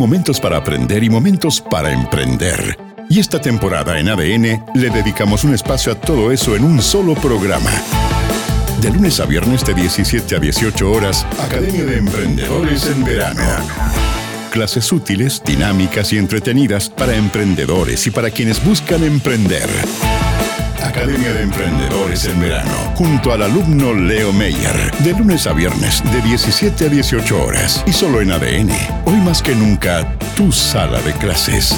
momentos para aprender y momentos para emprender. Y esta temporada en ADN le dedicamos un espacio a todo eso en un solo programa. De lunes a viernes de 17 a 18 horas, Academia de Emprendedores en Verano. Clases útiles, dinámicas y entretenidas para emprendedores y para quienes buscan emprender. Academia de Emprendedores en Verano, junto al alumno Leo Meyer, de lunes a viernes de 17 a 18 horas y solo en ADN. Hoy más que nunca, tu sala de clases.